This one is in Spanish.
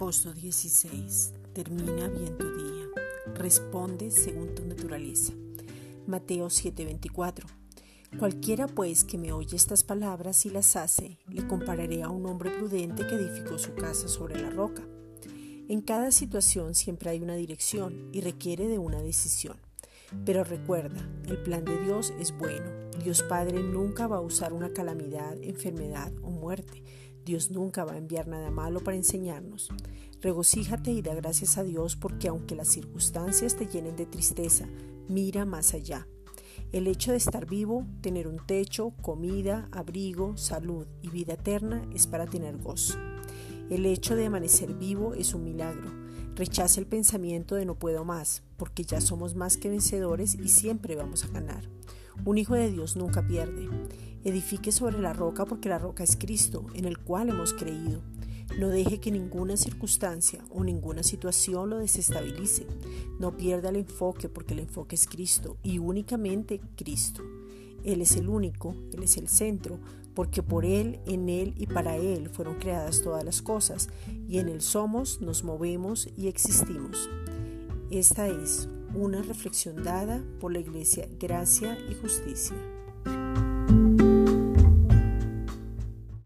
Agosto 16. Termina bien tu día. Responde según tu naturaleza. Mateo 7:24. Cualquiera pues que me oye estas palabras y las hace, le compararé a un hombre prudente que edificó su casa sobre la roca. En cada situación siempre hay una dirección y requiere de una decisión. Pero recuerda, el plan de Dios es bueno. Dios Padre nunca va a usar una calamidad, enfermedad o muerte Dios nunca va a enviar nada malo para enseñarnos. Regocíjate y da gracias a Dios porque aunque las circunstancias te llenen de tristeza, mira más allá. El hecho de estar vivo, tener un techo, comida, abrigo, salud y vida eterna es para tener gozo. El hecho de amanecer vivo es un milagro. Rechaza el pensamiento de no puedo más, porque ya somos más que vencedores y siempre vamos a ganar. Un hijo de Dios nunca pierde. Edifique sobre la roca porque la roca es Cristo, en el cual hemos creído. No deje que ninguna circunstancia o ninguna situación lo desestabilice. No pierda el enfoque porque el enfoque es Cristo y únicamente Cristo. Él es el único, Él es el centro, porque por Él, en Él y para Él fueron creadas todas las cosas, y en Él somos, nos movemos y existimos. Esta es una reflexión dada por la Iglesia Gracia y Justicia.